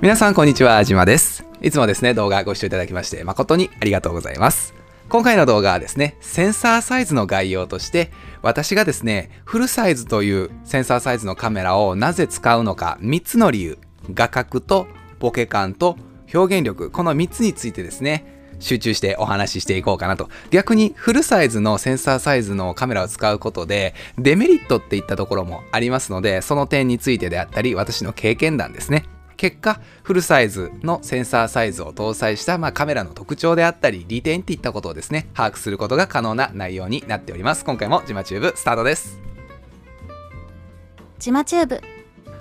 皆さんこんにちは、あじまです。いつもですね、動画ご視聴いただきまして誠にありがとうございます。今回の動画はですね、センサーサイズの概要として、私がですね、フルサイズというセンサーサイズのカメラをなぜ使うのか、3つの理由、画角とボケ感と表現力、この3つについてですね、集中してお話ししていこうかなと。逆にフルサイズのセンサーサイズのカメラを使うことで、デメリットっていったところもありますので、その点についてであったり、私の経験談ですね。結果、フルサイズのセンサーサイズを搭載した、まあ、カメラの特徴であったり、利点っていったことをですね、把握することが可能な内容になっております。今回もジマチューブスタートです。ジマチューブ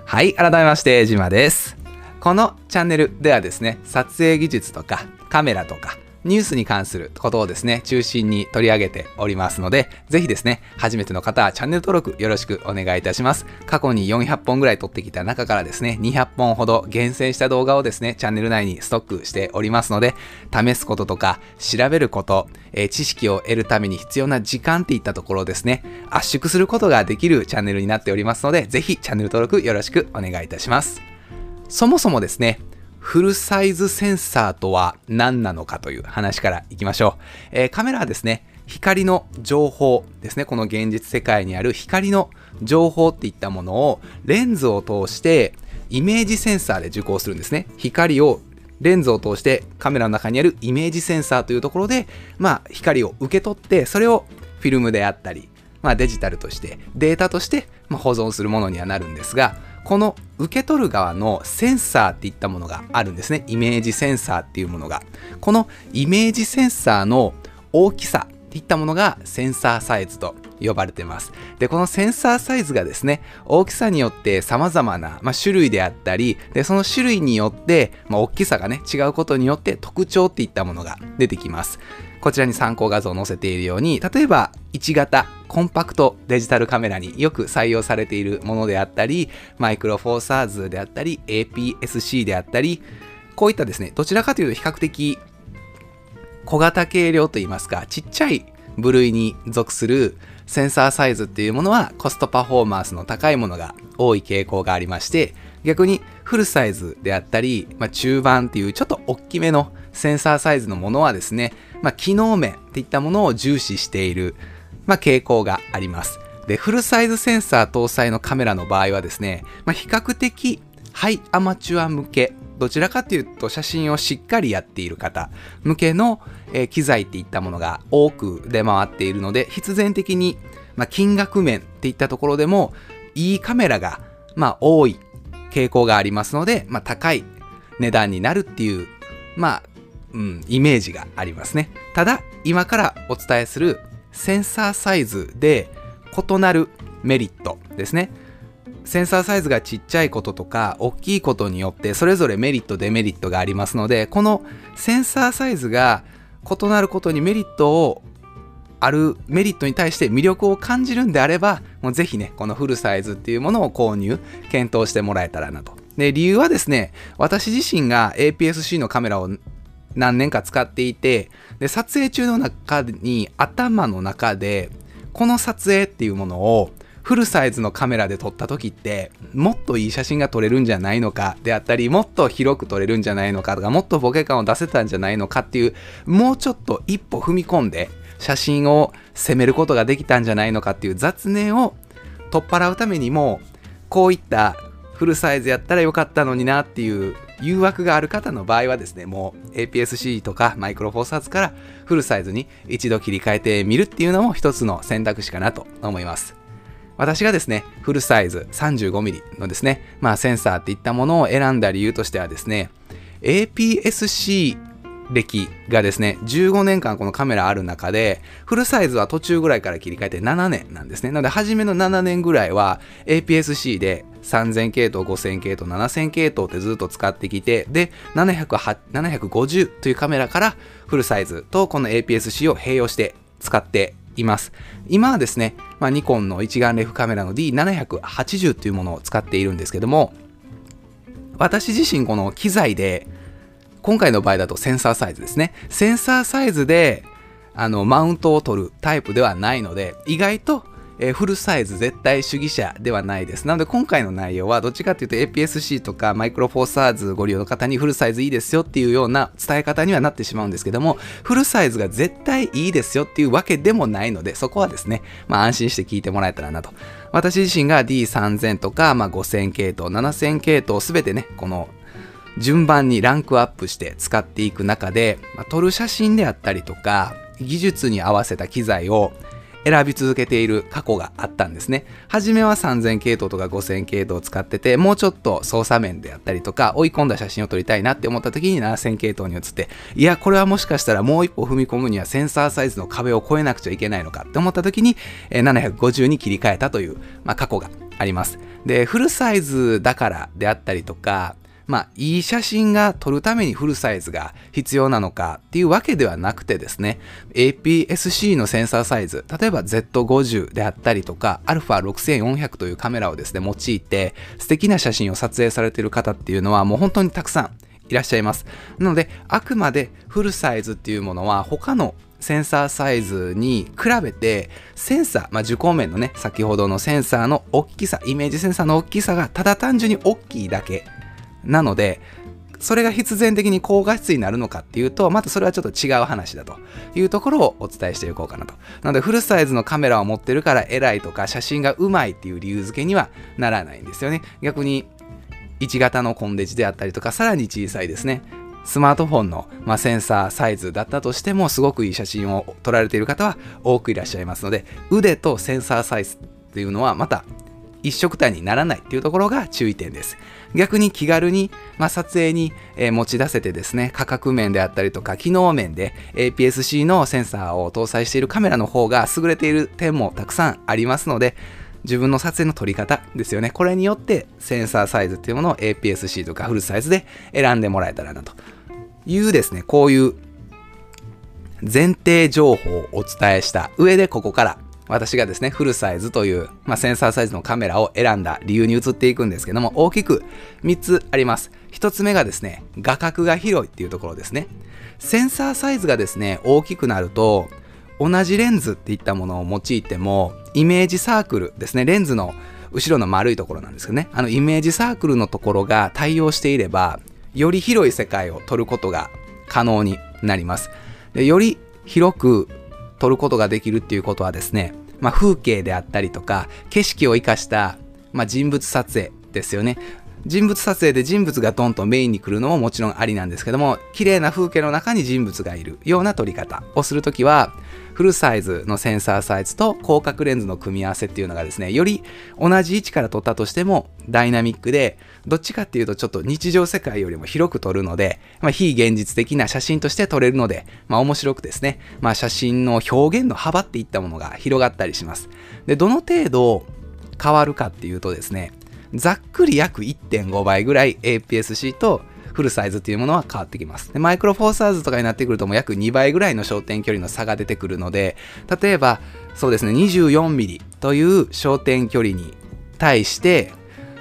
はい、改めまして、ジマです。このチャンネルではですね、撮影技術とかカメラとかニュースに関することをですね、中心に取り上げておりますので、ぜひですね、初めての方はチャンネル登録よろしくお願いいたします。過去に400本ぐらい撮ってきた中からですね、200本ほど厳選した動画をですね、チャンネル内にストックしておりますので、試すこととか調べること、えー知識を得るために必要な時間っていったところをですね、圧縮することができるチャンネルになっておりますので、ぜひチャンネル登録よろしくお願いいたします。そもそもですね、フルサイズセンサーとは何なのかという話からいきましょう。えーカメラはですね、光の情報ですね、この現実世界にある光の情報っていったものをレンズを通してイメージセンサーで受光するんですね。光をレンズを通してカメラの中にあるイメージセンサーというところで、まあ、光を受け取って、それをフィルムであったり、まあ、デジタルとしてデータとして保存するものにはなるんですがこの受け取る側のセンサーっていったものがあるんですね。イメージセンサーっていうものが。このイメージセンサーの大きさっていったものがセンサーサイズと呼ばれてます。でこのセンサーサイズがですね大きさによって様々な、まあ、種類であったりでその種類によって、まあ、大きさがね違うことによって特徴っていったものが出てきます。こちらに参考画像を載せているように例えば1型コンパクトデジタルカメラによく採用されているものであったりマイクロフォーサーズであったり APS-C であったりこういったですねどちらかというと比較的小型軽量といいますかちっちゃい部類に属するセンサーサイズっていうものはコストパフォーマンスの高いものが多い傾向がありまして逆にフルサイズであったり、まあ、中盤っていうちょっと大きめのセンサーサイズのものはですね、まあ、機能面っていったものを重視している、まあ、傾向があります。でフルサイズセンサー搭載のカメラの場合はですね、まあ、比較的ハイアマチュア向けどちらかというと写真をしっかりやっている方向けの、えー機材っていったものが多く出回っているので必然的に、まあ、金額面っていったところでもいいカメラが、まあ、多い傾向がありますので、まあ、高い値段になるっていう、まあうん、イメージがありますね。ただ今からお伝えするセンサーサイズで異なるメリットですね。センサーサイズがちっちゃいこととか大きいことによってそれぞれメリットデメリットがありますのでこのセンサーサイズが異なることにメリットをあるメリットに対して魅力を感じるんであればもうぜひねこのフルサイズっていうものを購入検討してもらえたらなと。で理由はですね私自身が APS-C のカメラを何年か使っていてで撮影中の中に頭の中でこの撮影っていうものをフルサイズのカメラで撮った時ってもっといい写真が撮れるんじゃないのかであったりもっと広く撮れるんじゃないのかとかもっとボケ感を出せたんじゃないのかっていうもうちょっと一歩踏み込んで写真を攻めることができたんじゃないのかっていう雑念を取っ払うためにもこういったフルサイズやったらよかったのになっていう誘惑がある方の場合はですねもう APS-C とかマイクロフォーサーズからフルサイズに一度切り替えてみるっていうのも一つの選択肢かなと思います。私がですねフルサイズ 35mm のですねまあセンサーっていったものを選んだ理由としてはですね APS-C 歴がですね15年間このカメラある中でフルサイズは途中ぐらいから切り替えて7年なんですね。なので初めの7年ぐらいは APS-C で3000系統5000系統7000系統ってずっと使ってきてで750というカメラからフルサイズとこの APS-C を併用して使っています。今はですね、まあ、ニコンの一眼レフカメラの D780 というものを使っているんですけども私自身この機材で今回の場合だとセンサーサイズですね。センサーサイズであのマウントを取るタイプではないので意外とえー、フルサイズ絶対主義者ではないです。なので今回の内容はどっちかっていうと APS-C とかマイクロフォーサーズご利用の方にフルサイズいいですよっていうような伝え方にはなってしまうんですけども、フルサイズが絶対いいですよっていうわけでもないので、そこはですね、まあ安心して聞いてもらえたらなと。私自身が D3000 とか、まあ、5000系統、7000系統すべてね、この順番にランクアップして使っていく中で、まあ、撮る写真であったりとか、技術に合わせた機材を選び続けている過去があったんですね。初めは3000系統とか5000系統を使ってて、もうちょっと操作面であったりとか、追い込んだ写真を撮りたいなって思った時に7000系統に移って、いや、これはもしかしたらもう一歩踏み込むにはセンサーサイズの壁を越えなくちゃいけないのかって思った時に、750に切り替えたという、まあ、過去があります。で、フルサイズだからであったりとか、まあ、いい写真が撮るためにフルサイズが必要なのかっていうわけではなくてですね、APS-C のセンサーサイズ、例えば Z50 であったりとか、α6400 というカメラをですね、用いて素敵な写真を撮影されている方っていうのはもう本当にたくさんいらっしゃいます。なので、あくまでフルサイズっていうものは他のセンサーサイズに比べてセンサー、まあ、受光面のね先ほどのセンサーの大きさイメージセンサーの大きさがただ単純に大きいだけなので、それが必然的に高画質になるのかっていうと、またそれはちょっと違う話だというところをお伝えしていこうかなと。なので、フルサイズのカメラを持ってるから偉いとか、写真がうまいっていう理由付けにはならないんですよね。逆に、1型のコンデジであったりとか、さらに小さいですね。スマートフォンの、まあ、センサーサイズだったとしても、すごくいい写真を撮られている方は多くいらっしゃいますので、腕とセンサーサイズっていうのはまた一色単にならないっていうところが注意点です。逆に気軽に、まあ、撮影に、えー、持ち出せてですね、価格面であったりとか、機能面で APS-C のセンサーを搭載しているカメラの方が優れている点もたくさんありますので、自分の撮影の撮り方ですよね。これによってセンサーサイズっていうものを APS-C とかフルサイズで選んでもらえたらなというですね、こういう前提情報をお伝えした上でここから私がですね、フルサイズという、まあ、センサーサイズのカメラを選んだ理由に移っていくんですけども、大きく3つあります。1つ目がですね、画角が広いっていうところですね。センサーサイズがですね、大きくなると、同じレンズっていったものを用いても、イメージサークルですね、レンズの後ろの丸いところなんですけどね、あのイメージサークルのところが対応していれば、より広い世界を撮ることが可能になります。でより広く撮ることができるっていうことはですね、まあ、風景であったりとか景色を生かした、まあ、人物撮影ですよね。人物撮影で人物がドンとメインに来るのももちろんありなんですけども綺麗な風景の中に人物がいるような撮り方をするときはフルサイズのセンサーサイズと広角レンズの組み合わせっていうのがですねより同じ位置から撮ったとしてもダイナミックでどっちかっていうとちょっと日常世界よりも広く撮るので、まあ、非現実的な写真として撮れるので、まあ、面白くですね、まあ、写真の表現の幅っていったものが広がったりします。でどの程度変わるかっていうとですねざっくり約1.5倍ぐらい APS-C とフルサイズっていうものは変わってきます。でマイクロフォーサーズとかになってくるともう約2倍ぐらいの焦点距離の差が出てくるので、例えばそうですね、24mm という焦点距離に対して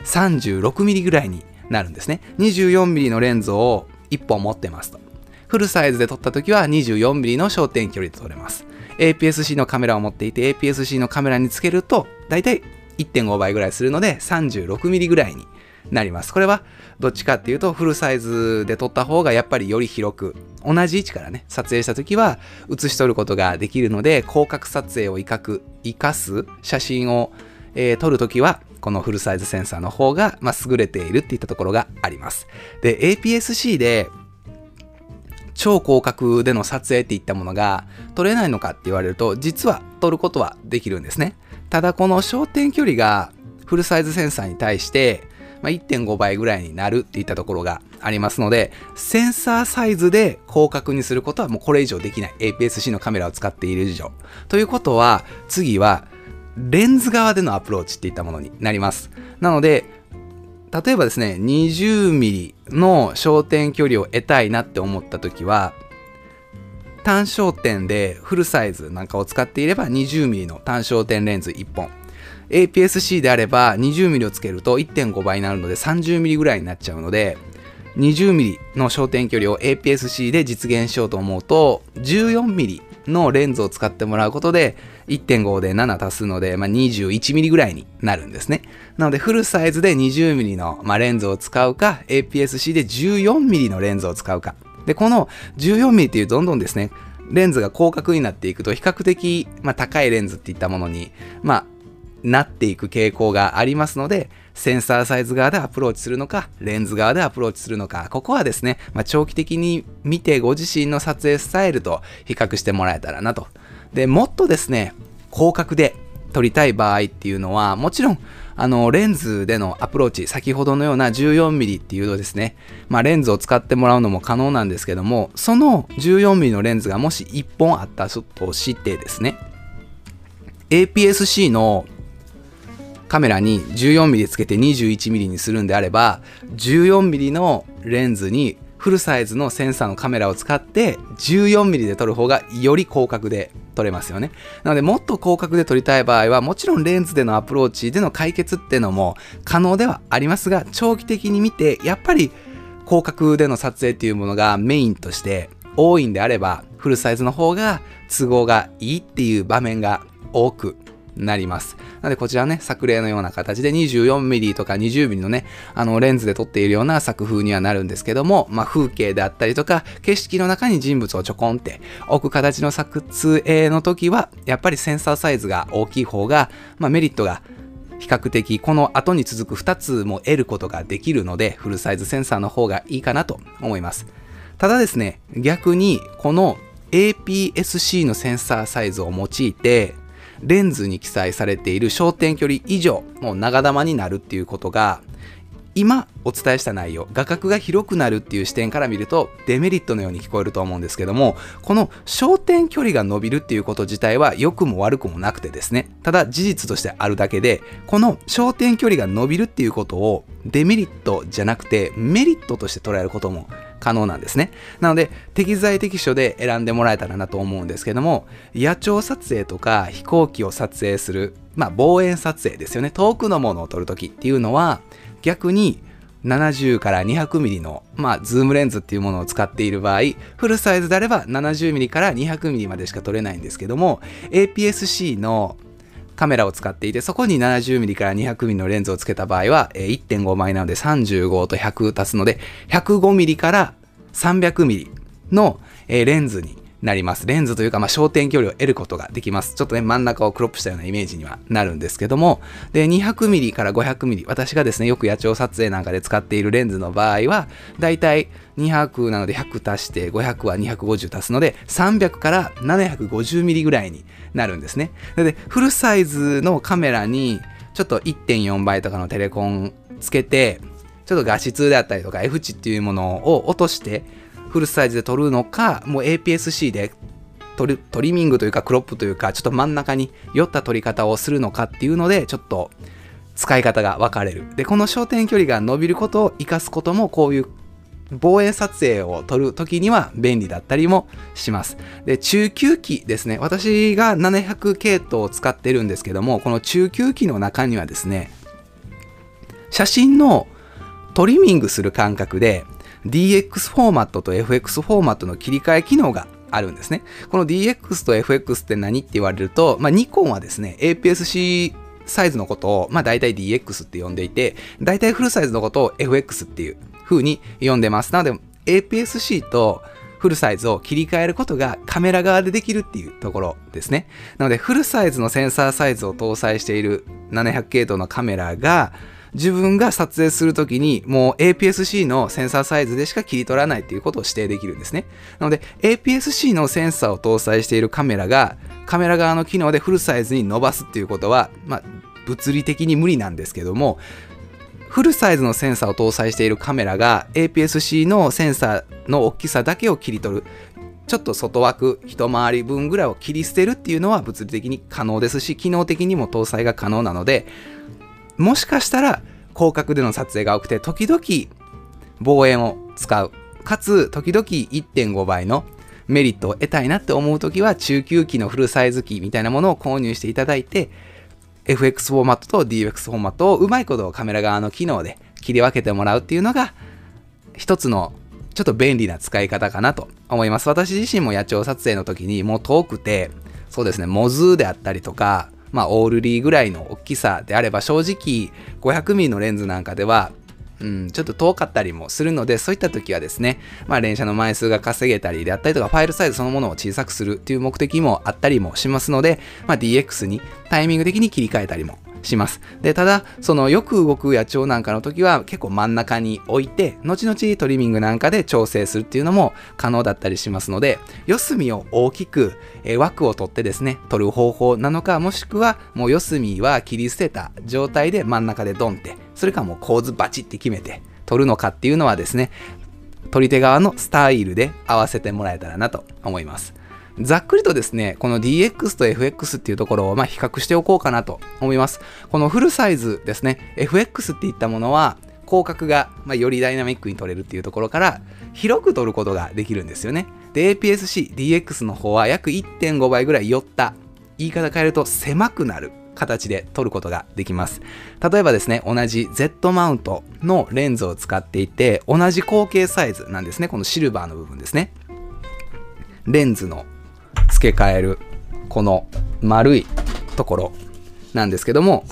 36mm ぐらいになるんですね。24mm のレンズを1本持ってますと。フルサイズで撮った時は 24mm の焦点距離で撮れます。APS-C のカメラを持っていて APS-C のカメラにつけると大体1.5倍ぐらいするので 36mm ぐらいになります。これはどっちかっていうとフルサイズで撮った方がやっぱりより広く同じ位置からね撮影した時は写し取ることができるので広角撮影を威嚇生かす写真を、えー、撮る時はこのフルサイズセンサーの方が、まあ、優れているっていったところがあります。で APS-C で超広角での撮影っていったものが撮れないのかって言われると実は撮ることはできるんですね。ただこの焦点距離がフルサイズセンサーに対してま、1.5倍ぐらいになるっていったところがありますので、センサーサイズで広角にすることはもうこれ以上できない。APS-C のカメラを使っている以上。ということは、次は、レンズ側でのアプローチっていったものになります。なので、例えばですね、20mm の焦点距離を得たいなって思った時は、単焦点でフルサイズなんかを使っていれば 20mm の単焦点レンズ1本 APS-C であれば 20mm をつけると1.5倍になるので 30mm ぐらいになっちゃうので 20mm の焦点距離を APS-C で実現しようと思うと 14mm のレンズを使ってもらうことで1.5で7足すので、まあ、21mm ぐらいになるんですね。なのでフルサイズで 20mm の、まあ、レンズを使うか APS-C で 14mm のレンズを使うか。で、この 14mm っていうどんどんですね、レンズが広角になっていくと比較的、まあ、高いレンズっていったものに、まあ、なっていく傾向がありますので、センサーサイズ側でアプローチするのか、レンズ側でアプローチするのか、ここはですね、まあ、長期的に見てご自身の撮影スタイルと比較してもらえたらなと。で、もっとですね、広角で撮りたい場合っていうのは、もちろん、あの、レンズでのアプローチ、先ほどのような 14mm っていうとですね、まあ、レンズを使ってもらうのも可能なんですけども、その 14mm のレンズがもし1本あったとしてですね、APS-C のカメラに 14mm つけて 21mm にするんであれば 14mm のレンズにフルサイズのセンサーのカメラを使って 14mm で撮る方がより広角で撮れますよね。なのでもっと広角で撮りたい場合はもちろんレンズでのアプローチでの解決っていうのも可能ではありますが長期的に見てやっぱり広角での撮影っていうものがメインとして多いんであればフルサイズの方が都合がいいっていう場面が多くなります。なのでこちらね、作例のような形で 24mm とか 20mm のね、あのレンズで撮っているような作風にはなるんですけども、まあ風景であったりとか、景色の中に人物をちょこんって置く形の撮影の時は、やっぱりセンサーサイズが大きい方が、まあメリットが比較的この後に続く2つも得ることができるので、フルサイズセンサーの方がいいかなと思います。ただですね、逆にこの APS-C のセンサーサイズを用いて、レンズに記載されている焦点距離以上もう長玉になるっていうことが今お伝えした内容画角が広くなるっていう視点から見るとデメリットのように聞こえると思うんですけどもこの焦点距離が伸びるっていうこと自体は良くも悪くもなくてですねただ事実としてあるだけでこの焦点距離が伸びるっていうことをデメリットじゃなくてメリットとして捉えることも可能なんですね。なので、適材適所で選んでもらえたらなと思うんですけども、野鳥撮影とか飛行機を撮影する、まあ、望遠撮影ですよね。遠くのものを撮るときっていうのは、逆に70から 200mm の、まあ、ズームレンズっていうものを使っている場合、フルサイズであれば 70mm から 200mm までしか撮れないんですけども、APS-C のカメラを使っていて、そこに 70mm から 200mm のレンズをつけた場合は、1.5倍なので35と100足すので、105mm から 300mm のレンズになります。レンズというか、まあ、焦点距離を得ることができます。ちょっとね、真ん中をクロップしたようなイメージにはなるんですけども、で、200mm から 500mm、私がですね、よく野鳥撮影なんかで使っているレンズの場合は、だいたい200なので100足して、500は250足すので、300から 750mm ぐらいになるんですね。で、フルサイズのカメラに、ちょっと1.4倍とかのテレコンつけて、ちょっと画質であったりとか F 値っていうものを落として、フルサイズで撮るのか、もう APS-C でトリトリミングというかクロップというか、ちょっと真ん中に寄った撮り方をするのかっていうので、ちょっと使い方が分かれる。で、この焦点距離が伸びることを活かすことも、こういう望遠撮影を撮るときには便利だったりもします。で、中級機ですね。私が700系統を使ってるんですけども、この中級機の中にはですね、写真のトリミングする感覚で、DX フォーマットと FX フォーマットの切り替え機能があるんですね。この DX と FX って何って言われると、まあ、ニコンはですね、APS-C サイズのことを、まあ、大体 DX って呼んでいて、大体フルサイズのことを FX っていう風に呼んでます。なので、APS-C とフルサイズを切り替えることがカメラ側でできるっていうところですね。なので、フルサイズのセンサーサイズを搭載している700系統のカメラが、自分が撮影するときにもう APS-C のセンサーサイズでしか切り取らないっていうことを指定できるんですね。なので APS-C のセンサーを搭載しているカメラがカメラ側の機能でフルサイズに伸ばすっていうことは、まあ、物理的に無理なんですけどもフルサイズのセンサーを搭載しているカメラが APS-C のセンサーの大きさだけを切り取るちょっと外枠一回り分ぐらいを切り捨てるっていうのは物理的に可能ですし機能的にも搭載が可能なのでもしかしたら広角での撮影が多くて、時々望遠を使う。かつ、時々1.5倍のメリットを得たいなって思うときは、中級機のフルサイズ機みたいなものを購入していただいて、FX フォーマットと DX フォーマットをうまいことカメラ側の機能で切り分けてもらうっていうのが、一つのちょっと便利な使い方かなと思います。私自身も野鳥撮影の時にもう遠くて、そうですね、モズーであったりとか、まあ、オールリーぐらいの大きさであれば正直 500mm のレンズなんかではうん、ちょっと遠かったりもするので、そういった時はですね、まあ、連写の枚数が稼げたりであったりとか、ファイルサイズそのものを小さくするっていう目的もあったりもしますので、まあ、DX にタイミング的に切り替えたりもします。で、ただ、そのよく動く野鳥なんかの時は結構真ん中に置いて、後々トリミングなんかで調整するっていうのも可能だったりしますので、四隅を大きく、え枠を取ってですね、取る方法なのか、もしくはもう四隅は切り捨てた状態で真ん中でドンって、それかもう構図バチって決めて取るのかっていうのはですね、取り手側のスタイルで合わせてもらえたらなと思います。ざっくりとですね、この DX と FX っていうところをま比較しておこうかなと思います。このフルサイズですね、FX っていったものは、広角がまよりダイナミックに撮れるっていうところから広く撮ることができるんですよね。で、APS-C、DX の方は約1.5倍ぐらい寄った、言い方変えると狭くなる形で撮ることができます。例えばですね、同じ Z マウントのレンズを使っていて、同じ口径サイズなんですね。このシルバーの部分ですね。レンズの付け替えるこの丸いところなんですけども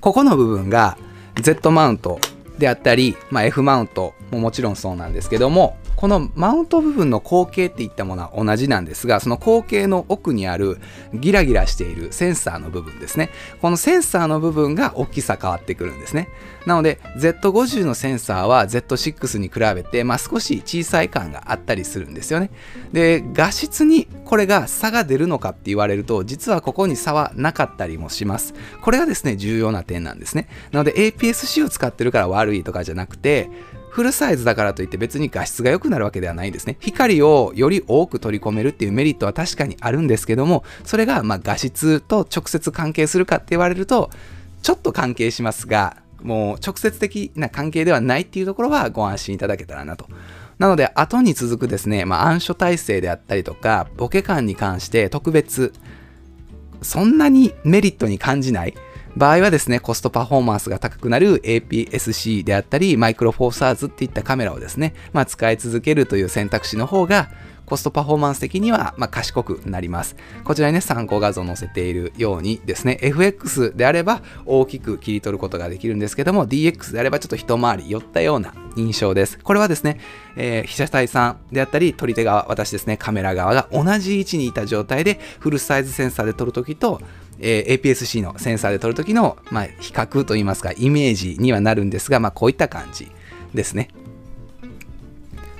ここの部分が Z マウントであったり、まあ、F マウントももちろんそうなんですけどもこのマウント部分の口径っていったものは同じなんですが、その口径の奥にあるギラギラしているセンサーの部分ですね。このセンサーの部分が大きさ変わってくるんですね。なので、Z50 のセンサーは Z6 に比べて、まあ、少し小さい感があったりするんですよね。で、画質にこれが差が出るのかって言われると、実はここに差はなかったりもします。これがですね、重要な点なんですね。なので、APS-C を使ってるから悪いとかじゃなくて、フルサイズだからといって別に画質が良くなるわけではないんですね。光をより多く取り込めるっていうメリットは確かにあるんですけども、それがま画質と直接関係するかって言われると、ちょっと関係しますが、もう直接的な関係ではないっていうところはご安心いただけたらなと。なので、後に続くですね、まあ、暗所体制であったりとか、ボケ感に関して特別、そんなにメリットに感じない場合はですね、コストパフォーマンスが高くなる APS-C であったり、マイクロフォーサーズっていったカメラをですね、まあ、使い続けるという選択肢の方が、コストパフォーマンス的には、ま賢くなります。こちらにね、参考画像を載せているようにですね、FX であれば大きく切り取ることができるんですけども、DX であればちょっと一回り寄ったような印象です。これはですね、えー、被写体さんであったり、撮り手側、私ですね、カメラ側が同じ位置にいた状態で、フルサイズセンサーで撮るときと、えー、APS-C のセンサーで撮るときの、まあ、比較といいますか、イメージにはなるんですが、まあ、こういった感じですね。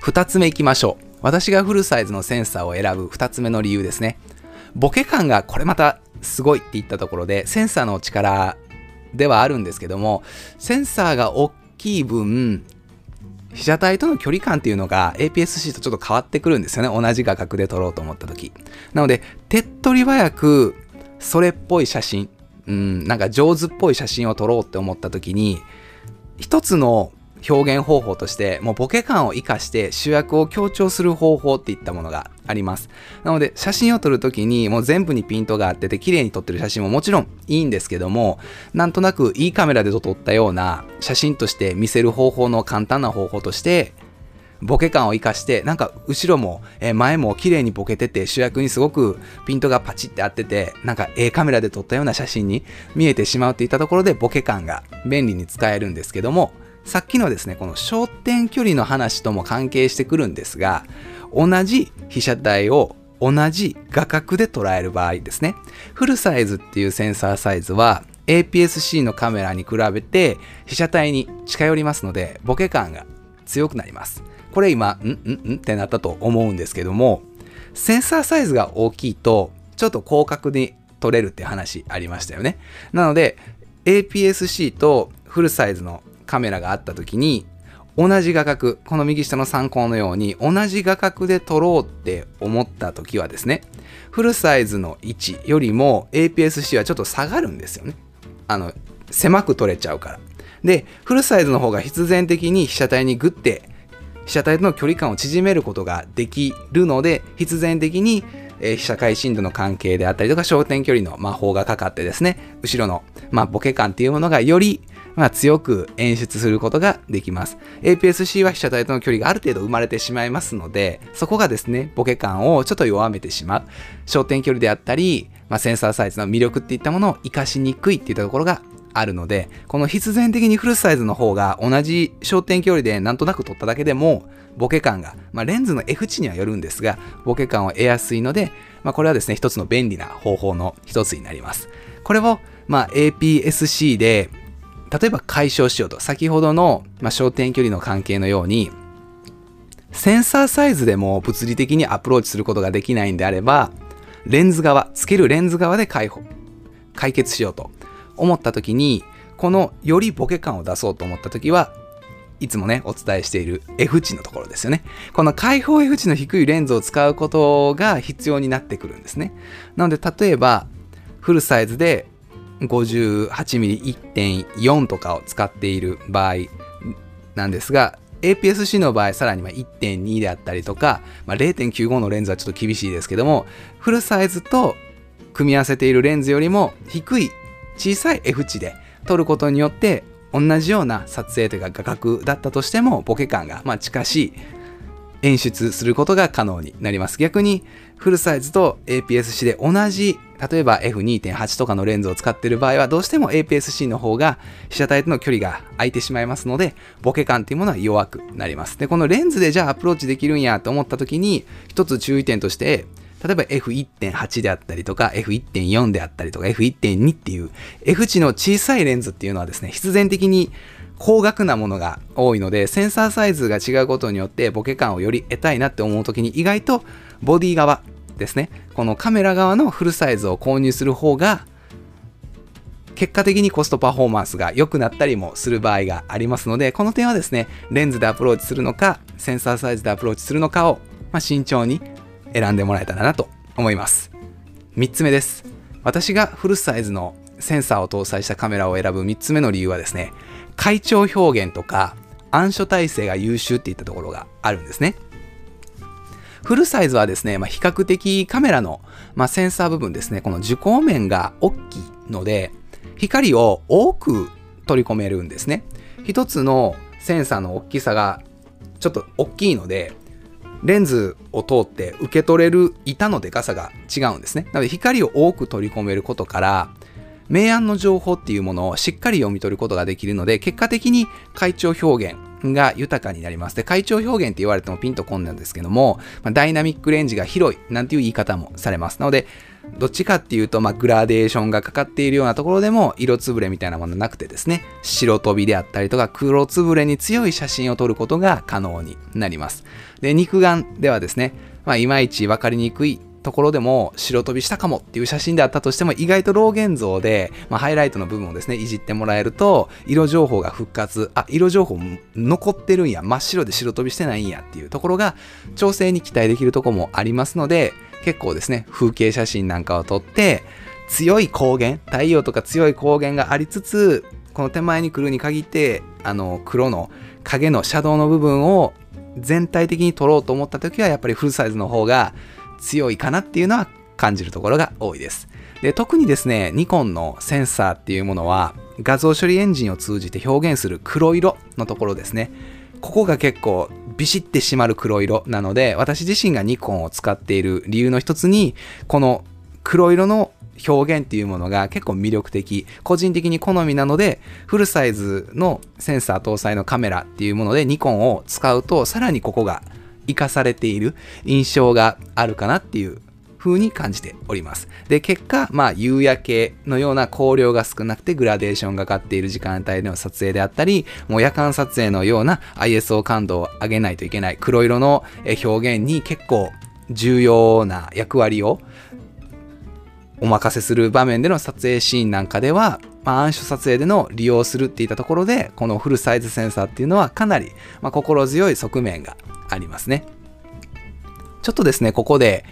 2つ目いきましょう。私がフルサイズのセンサーを選ぶ2つ目の理由ですね。ボケ感がこれまたすごいって言ったところで、センサーの力ではあるんですけども、センサーが大きい分、被写体との距離感っていうのが APS-C とちょっと変わってくるんですよね。同じ画角で撮ろうと思った時。なので、手っ取り早くそれっぽい写真、うん、なんか上手っぽい写真を撮ろうって思った時に、一つの表現方法として、もうボケ感を活かして主役を強調する方法っていったものがあります。なので、写真を撮るときにもう全部にピントがあってて綺麗に撮ってる写真ももちろんいいんですけども、なんとなくいいカメラで撮ったような写真として見せる方法の簡単な方法として、ボケ感を生かして、なんか後ろも、え前も綺麗にボケてて、主役にすごくピントがパチって合ってて、なんか A カメラで撮ったような写真に見えてしまうっていったところでボケ感が便利に使えるんですけども、さっきのですね、この焦点距離の話とも関係してくるんですが、同じ被写体を同じ画角で捉える場合ですね。フルサイズっていうセンサーサイズは APS-C のカメラに比べて被写体に近寄りますので、ボケ感が強くなります。これ今、んんんってなったと思うんですけども、センサーサイズが大きいと、ちょっと広角に撮れるって話ありましたよね。なので、APS-C とフルサイズのカメラがあった時に、同じ画角、この右下の参考のように、同じ画角で撮ろうって思った時はですね、フルサイズの位置よりも APS-C はちょっと下がるんですよね。あの、狭く撮れちゃうから。で、フルサイズの方が必然的に被写体にグッて被写体との距離感を縮めることができるので必然的にえ、被写界深度の関係であったりとか、焦点距離の魔法がかかってですね、後ろの、まあ、ボケ感っていうものがより、まあ、強く演出することができます。APS-C は被写体との距離がある程度生まれてしまいますので、そこがですね、ボケ感をちょっと弱めてしまう。焦点距離であったり、まあ、センサーサイズの魅力っていったものを活かしにくいっていったところがあるので、この必然的にフルサイズの方が同じ焦点距離でなんとなく撮っただけでも、ボケ感が、まあ、レンズの F 値にはよるんですが、ボケ感を得やすいので、まあ、これはですね、一つの便利な方法の一つになります。これを、まあ、APS-C で、例えば解消しようと、先ほどの、ま、焦点距離の関係のように、センサーサイズでも物理的にアプローチすることができないんであれば、レンズ側、つけるレンズ側で解放、解決しようと思った時に、このよりボケ感を出そうと思った時は、いつもね、お伝えしている F 値のところですよね。この開放 F 値の低いレンズを使うことが必要になってくるんですね。なので、例えば、フルサイズで 58mm1.4 とかを使っている場合なんですが、APS-C の場合、さらに1.2であったりとか、まあ、0.95のレンズはちょっと厳しいですけども、フルサイズと組み合わせているレンズよりも低い小さい F 値で撮ることによって、同じような撮影というか画角だったとしても、ボケ感がま近しい演出することが可能になります。逆にフルサイズと APS-C で同じ、例えば F2.8 とかのレンズを使っている場合は、どうしても APS-C の方が被写体との距離が空いてしまいますので、ボケ感っていうものは弱くなります。で、このレンズでじゃあアプローチできるんやと思った時に、一つ注意点として、例えば F1.8 であったりとか F1.4 であったりとか F1.2 っていう F 値の小さいレンズっていうのはですね、必然的に高額なものが多いので、センサーサイズが違うことによってボケ感をより得たいなって思う時に意外とボディ側ですね、このカメラ側のフルサイズを購入する方が結果的にコストパフォーマンスが良くなったりもする場合がありますので、この点はですね、レンズでアプローチするのか、センサーサイズでアプローチするのかを、まあ、慎重に選んでもらえたらなと思います。3つ目です。私がフルサイズのセンサーを搭載したカメラを選ぶ3つ目の理由はですね、階調表現とか暗所耐性が優秀っていったところがあるんですね。フルサイズはですね、まあ、比較的カメラの、まあ、センサー部分ですね、この受光面が大きいので、光を多く取り込めるんですね。一つのセンサーの大きさがちょっと大きいので、レンズを通って受け取れる板のでかさが違うんですね。なので光を多く取り込めることから、明暗の情報っていうものをしっかり読み取ることができるので、結果的に会長表現が豊かになります。で、会長表現って言われてもピンとこんなんですけども、ダイナミックレンジが広いなんていう言い方もされます。なので、どっちかっていうと、まあ、グラデーションがかかっているようなところでも、色つぶれみたいなものなくてですね、白飛びであったりとか、黒つぶれに強い写真を撮ることが可能になります。で、肉眼ではですね、まあ、いまいちわかりにくいところでも白飛びしたかもっていう写真であったとしても意外と老現像で、まあ、ハイライトの部分をですねいじってもらえると色情報が復活あ色情報残ってるんや真っ白で白飛びしてないんやっていうところが調整に期待できるところもありますので結構ですね風景写真なんかを撮って強い光源太陽とか強い光源がありつつこの手前に来るに限ってあの黒の影のシャドウの部分を全体的に撮ろうと思った時はやっぱりフルサイズの方が強いかなっていうのは感じるところが多いです。で特にですね、ニコンのセンサーっていうものは画像処理エンジンを通じて表現する黒色のところですね。ここが結構ビシッて締まる黒色なので、私自身がニコンを使っている理由の一つに、この黒色の表現っていうものが結構魅力的、個人的に好みなので、フルサイズのセンサー搭載のカメラっていうものでニコンを使うと、さらにここが生かされている印象があるかなっていう風に感じております。で、結果、まあ、夕焼けのような光量が少なくてグラデーションがかっている時間帯での撮影であったり、もう夜間撮影のような ISO 感度を上げないといけない黒色の表現に結構重要な役割をお任せする場面での撮影シーンなんかでは、まあ、暗所撮影での利用するっていったところで、このフルサイズセンサーっていうのはかなり、まあ、心強い側面がありますね。ちょっとですね、ここで、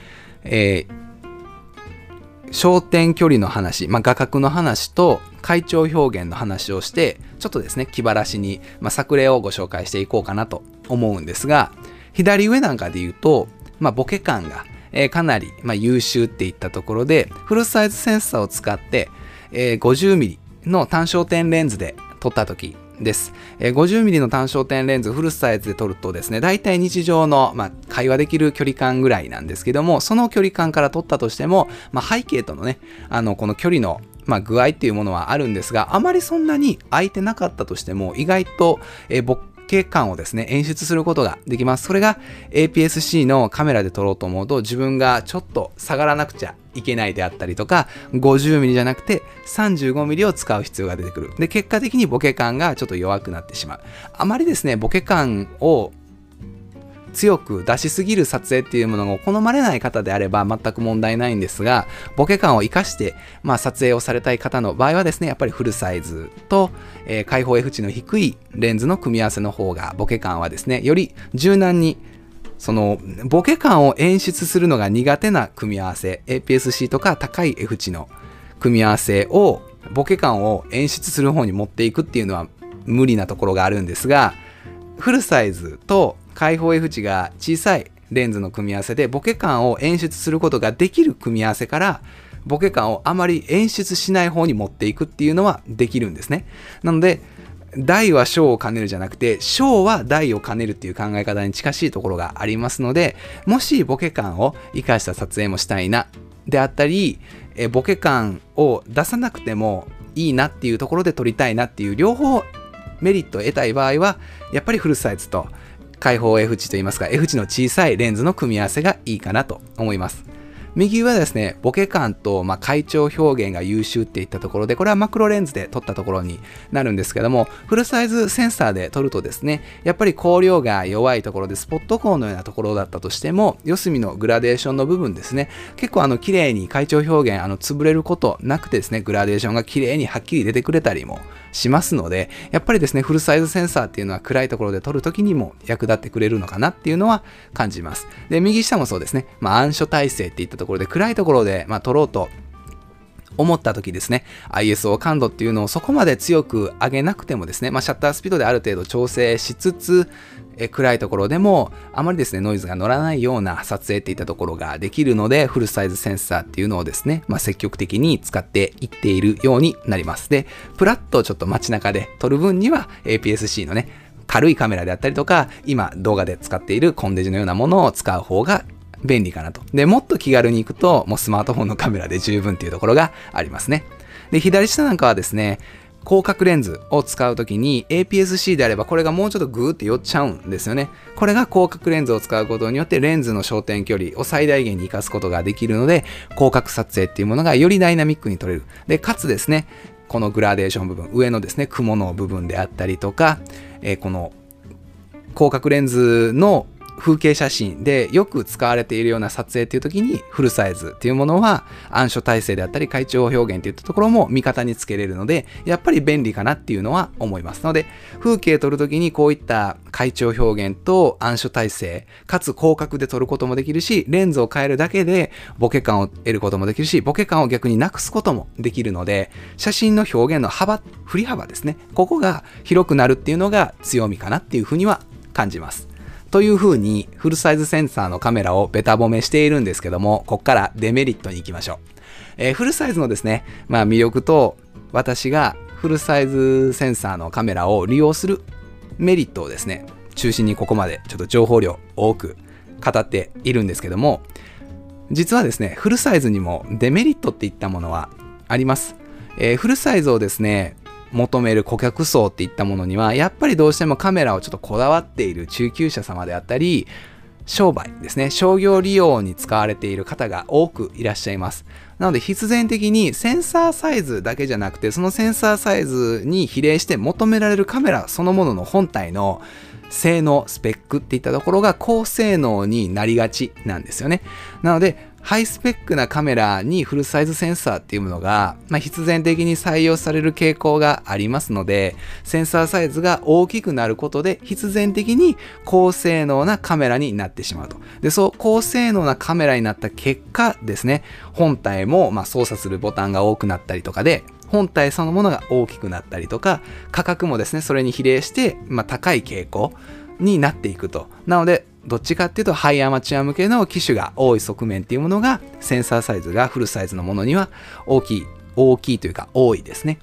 えー、焦点距離の話、まあ、画角の話と会長表現の話をして、ちょっとですね、気晴らしに、まあ、作例をご紹介していこうかなと思うんですが、左上なんかで言うと、まあ、ボケ感がえー、かなり、まあ、優秀っていったところで、フルサイズセンサーを使って、えー、50mm の単焦点レンズで撮った時です。え、50mm の単焦点レンズフルサイズで撮るとですね、大体日常の、まあ、会話できる距離感ぐらいなんですけども、その距離感から撮ったとしても、まあ、背景とのね、あの、この距離のまあ、具合っていうものはあるんですが、あまりそんなに空いてなかったとしても、意外と、えー、ボ景感をですね、演出することができます。それが APS-C のカメラで撮ろうと思うと、自分がちょっと下がらなくちゃいけないであったりとか、50mm じゃなくて 35mm を使う必要が出てくる。で、結果的にボケ感がちょっと弱くなってしまう。あまりですね、ボケ感を強く出しすぎる撮影っていうものが好まれない方であれば全く問題ないんですが、ボケ感を活かして、まあ、撮影をされたい方の場合はですね、やっぱりフルサイズと、えー、開放 F 値の低いレンズの組み合わせの方が、ボケ感はですね、より柔軟にそのボケ感を演出するのが苦手な組み合わせ APS-C とか高い F 値の組み合わせをボケ感を演出する方に持っていくっていうのは無理なところがあるんですがフルサイズと開放 F 値が小さいレンズの組み合わせでボケ感を演出することができる組み合わせからボケ感をあまり演出しない方に持っていくっていうのはできるんですね。なので大は小を兼ねるじゃなくて小は大を兼ねるっていう考え方に近しいところがありますのでもしボケ感を生かした撮影もしたいなであったりえボケ感を出さなくてもいいなっていうところで撮りたいなっていう両方メリットを得たい場合はやっぱりフルサイズと開放 F 値といいますか F 値の小さいレンズの組み合わせがいいかなと思います。右はですね、ボケ感と、まあ、階調表現が優秀っていったところで、これはマクロレンズで撮ったところになるんですけども、フルサイズセンサーで撮るとですね、やっぱり光量が弱いところで、スポット光のようなところだったとしても、四隅のグラデーションの部分ですね、結構あの綺麗に階調表現、あの潰れることなくてですね、グラデーションが綺麗にはっきり出てくれたりもしますので、やっぱりですね、フルサイズセンサーっていうのは暗いところで撮るときにも役立ってくれるのかなっていうのは感じます。で、右下もそうですね、まあ暗所体制っていったところで暗いところで、まあ、撮ろうと思った時ですね、ISO 感度っていうのをそこまで強く上げなくてもですね、まあ、シャッタースピードである程度調整しつつ、え暗いところでもあまりですね、ノイズが乗らないような撮影っていったところができるので、フルサイズセンサーっていうのをですね、まあ、積極的に使っていっているようになります。で、プラッとちょっと街中で撮る分には APS-C のね、軽いカメラであったりとか、今動画で使っているコンデジのようなものを使う方が便利かなと。で、もっと気軽に行くと、もうスマートフォンのカメラで十分っていうところがありますね。で、左下なんかはですね、広角レンズを使うときに APS-C であればこれがもうちょっとグーって寄っちゃうんですよね。これが広角レンズを使うことによってレンズの焦点距離を最大限に活かすことができるので広角撮影っていうものがよりダイナミックに撮れる。で、かつですね、このグラデーション部分、上のですね、雲の部分であったりとか、えー、この広角レンズの風景写真でよく使われているような撮影っていう時にフルサイズっていうものは暗所体制であったり階調表現っていったところも味方につけれるのでやっぱり便利かなっていうのは思いますので風景撮る時にこういった階調表現と暗所体制かつ広角で撮ることもできるしレンズを変えるだけでボケ感を得ることもできるしボケ感を逆になくすこともできるので写真の表現の幅振り幅ですね。ここが広くなるっていうのが強みかなっていうふうには感じます。というふうにフルサイズセンサーのカメラをベタ褒めしているんですけども、ここからデメリットに行きましょう。えー、フルサイズのですね、まあ魅力と私がフルサイズセンサーのカメラを利用するメリットをですね、中心にここまでちょっと情報量多く語っているんですけども、実はですね、フルサイズにもデメリットっていったものはあります。えー、フルサイズをですね、求める顧客層っていったものには、やっぱりどうしてもカメラをちょっとこだわっている中級者様であったり、商売ですね、商業利用に使われている方が多くいらっしゃいます。なので必然的にセンサーサイズだけじゃなくて、そのセンサーサイズに比例して求められるカメラそのものの本体の性能、スペックっていったところが高性能になりがちなんですよね。なので、ハイスペックなカメラにフルサイズセンサーっていうものが、まあ、必然的に採用される傾向がありますので、センサーサイズが大きくなることで、必然的に高性能なカメラになってしまうと。で、そう、高性能なカメラになった結果ですね、本体もま操作するボタンが多くなったりとかで、本体そのものが大きくなったりとか、価格もですね、それに比例して、まあ、高い傾向になっていくと。なので、どっちかっていうとハイアマチュア向けの機種が多い側面っていうものがセンサーサイズがフルサイズのものには大きい大きいというか多いですね。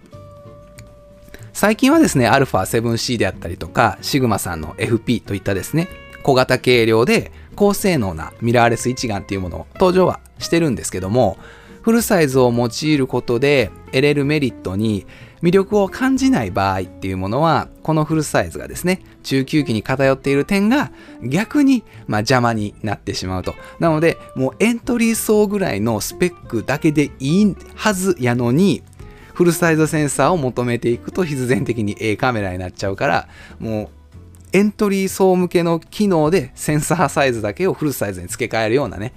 最近はですね α7C であったりとかシグマさんの FP といったですね小型軽量で高性能なミラーレス一眼っていうものを登場はしてるんですけどもフルサイズを用いることで得れるメリットに魅力を感じない場合っていうものはこのフルサイズがですね中級機に偏っている点が逆にまあ邪魔になってしまうとなのでもうエントリー層ぐらいのスペックだけでいいはずやのにフルサイズセンサーを求めていくと必然的に A カメラになっちゃうからもうエントリー層向けの機能でセンサーサイズだけをフルサイズに付け替えるようなね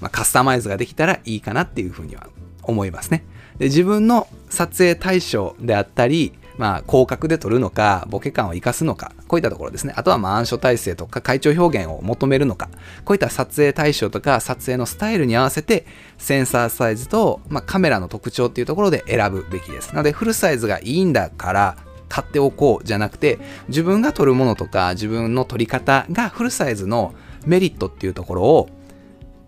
まあ、カスタマイズができたらいいかなっていうふうには思いますね。で自分の撮影対象であったり、まあ、広角で撮るのか、ボケ感を生かすのか、こういったところですね。あとは、まあ、暗所体制とか、会長表現を求めるのか、こういった撮影対象とか、撮影のスタイルに合わせて、センサーサイズと、まあ、カメラの特徴っていうところで選ぶべきです。なので、フルサイズがいいんだから、買っておこうじゃなくて、自分が撮るものとか、自分の撮り方がフルサイズのメリットっていうところを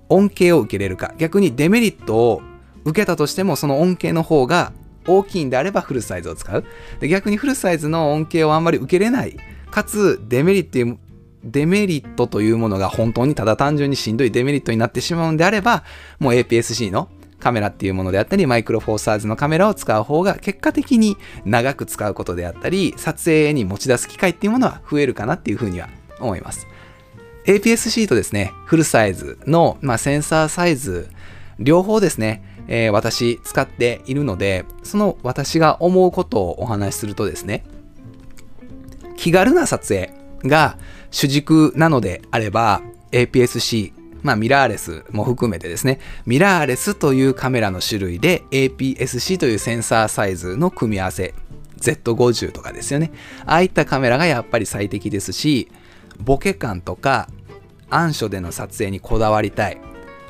恩恵を受けれるか逆にデメリットを受けたとしてもその恩恵の方が大きいんであればフルサイズを使う。で逆にフルサイズの恩恵をあんまり受けれない。かつデメリットデメリットというものが本当にただ単純にしんどいデメリットになってしまうんであればもう APS-C のカメラっていうものであったりマイクロフォーサーズのカメラを使う方が結果的に長く使うことであったり撮影に持ち出す機会っていうものは増えるかなっていうふうには思います。APS-C とですね、フルサイズの、まあ、センサーサイズ、両方ですね、えー、私使っているので、その私が思うことをお話しするとですね、気軽な撮影が主軸なのであれば、APS-C、まあミラーレスも含めてですね、ミラーレスというカメラの種類で APS-C というセンサーサイズの組み合わせ、Z50 とかですよね。ああいったカメラがやっぱり最適ですし、ボケ感とか暗所での撮影にこだわりたい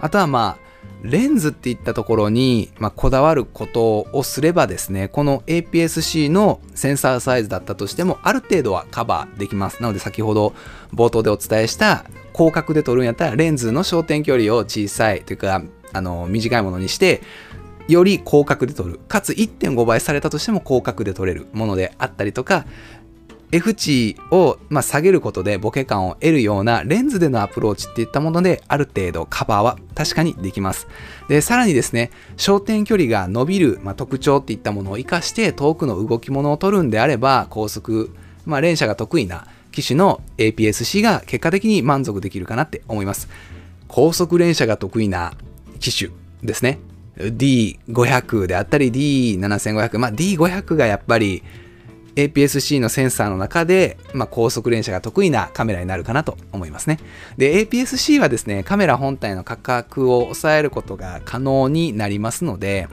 あとはまあレンズっていったところに、まあ、こだわることをすればですねこの APS-C のセンサーサイズだったとしてもある程度はカバーできます。なので先ほど冒頭でお伝えした広角で撮るんやったらレンズの焦点距離を小さいというかあの短いものにしてより広角で撮る。かつ1.5倍されたとしても広角で撮れるものであったりとか F 値を、まあ、下げることでボケ感を得るようなレンズでのアプローチっていったものである程度カバーは確かにできます。で、さらにですね、焦点距離が伸びる、まあ、特徴っていったものを活かして遠くの動き物を取るんであれば高速、まあ、連射が得意な機種の APS-C が結果的に満足できるかなって思います。高速連射が得意な機種ですね。D500 であったり D7500、まあ D500 がやっぱり APS-C のセンサーの中で、まあ、高速連射が得意なカメラになるかなと思いますね。で、APS-C はですね、カメラ本体の価格を抑えることが可能になりますので、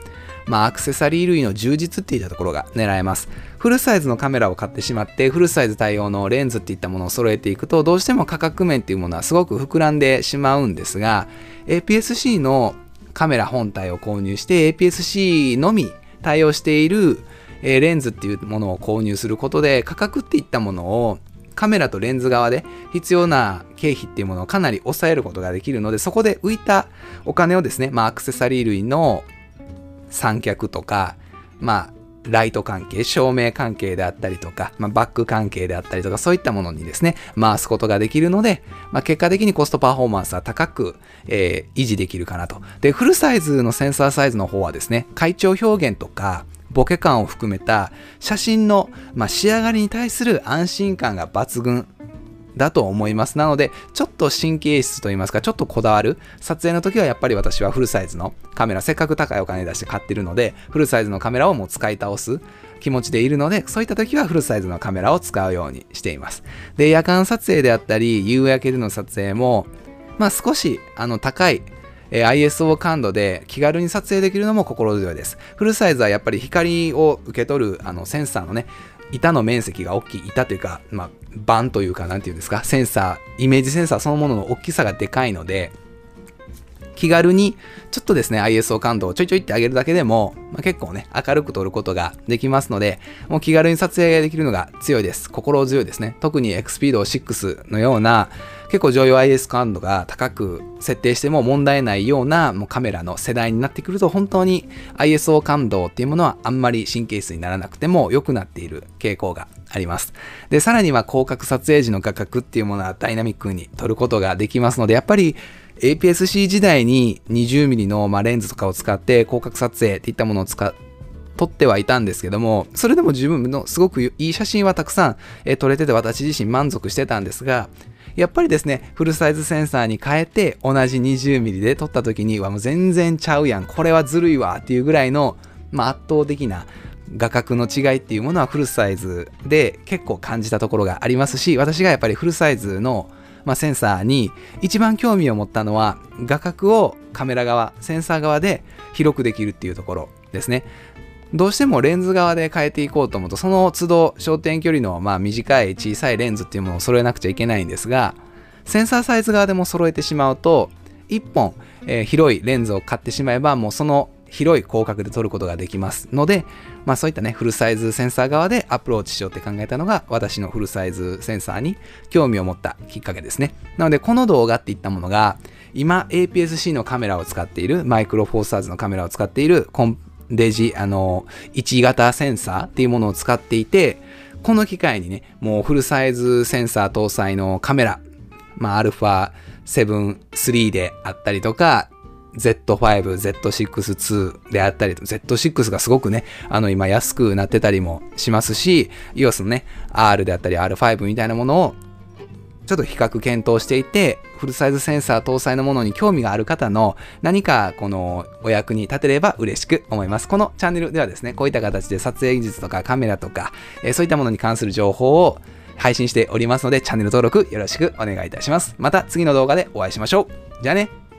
まあ、アクセサリー類の充実っていったところが狙えます。フルサイズのカメラを買ってしまって、フルサイズ対応のレンズっていったものを揃えていくと、どうしても価格面っていうものはすごく膨らんでしまうんですが、APS-C のカメラ本体を購入して、APS-C のみ対応しているえー、レンズっていうものを購入することで価格っていったものをカメラとレンズ側で必要な経費っていうものをかなり抑えることができるのでそこで浮いたお金をですね、まあ、アクセサリー類の三脚とか、まあ、ライト関係、照明関係であったりとか、まあ、バック関係であったりとか、そういったものにですね、回すことができるので、まあ、結果的にコストパフォーマンスは高く、えー、維持できるかなと。で、フルサイズのセンサーサイズの方はですね、会長表現とか、ボケ感を含めた写真の、まあ、仕上がりに対する安心感が抜群だと思います。なので、ちょっと神経質といいますか、ちょっとこだわる。撮影の時はやっぱり私はフルサイズのカメラ、せっかく高いお金出して買ってるので、フルサイズのカメラをもう使い倒す気持ちでいるので、そういった時はフルサイズのカメラを使うようにしています。で、夜間撮影であったり、夕焼けでの撮影も、まあ少しあの高いえ ISO 感度で気軽に撮影できるのも心強いです。フルサイズはやっぱり光を受け取るあのセンサーのね、板の面積が大きい、板というか、まあ、板というか、何て言うんですか、センサー、イメージセンサーそのものの大きさがでかいので、気軽にちょっとですね ISO 感度をちょいちょいって上げるだけでも、まあ、結構ね明るく撮ることができますのでもう気軽に撮影ができるのが強いです心強いですね特に XPEED6 のような結構常用 IS 感度が高く設定しても問題ないようなもうカメラの世代になってくると本当に ISO 感度っていうものはあんまり神経質にならなくても良くなっている傾向があります。で、さらには広角撮影時の画角っていうものはダイナミックに撮ることができますので、やっぱり APS-C 時代に 20mm の、まレンズとかを使って広角撮影っていったものを使っ撮ってはいたんですけども、それでも十分のすごくいい写真はたくさん、え撮れてて私自身満足してたんですが、やっぱりですね、フルサイズセンサーに変えて同じ 20mm で撮った時にはもう全然ちゃうやん、これはずるいわっていうぐらいの、まあ、圧倒的な画角の違いっていうものはフルサイズで結構感じたところがありますし、私がやっぱりフルサイズのまあ、センサーに一番興味を持ったのは画角をカメラ側センサー側で広くできるっていうところですね。どうしてもレンズ側で変えていこうと思うとその都度焦点距離のまあ短い小さいレンズっていうものを揃えなくちゃいけないんですがセンサーサイズ側でも揃えてしまうと1本、えー、広いレンズを買ってしまえばもうその広い広角で撮ることができますので、まあそういったね、フルサイズセンサー側でアプローチしようって考えたのが私のフルサイズセンサーに興味を持ったきっかけですね。なのでこの動画っていったものが今 APS-C のカメラを使っているマイクロフォーサーズのカメラを使っているコンデジ、あの、1型センサーっていうものを使っていて、この機会にね、もうフルサイズセンサー搭載のカメラ、まあ、α7 3であったりとか、Z5、Z6-2 であったりと、Z6 がすごくね、あの今安くなってたりもしますし、EOS のね、R であったり R5 みたいなものをちょっと比較検討していて、フルサイズセンサー搭載のものに興味がある方の何かこのお役に立てれば嬉しく思います。このチャンネルではですね、こういった形で撮影技術とかカメラとか、え、そういったものに関する情報を配信しておりますので、チャンネル登録よろしくお願いいたします。また次の動画でお会いしましょう。じゃあね。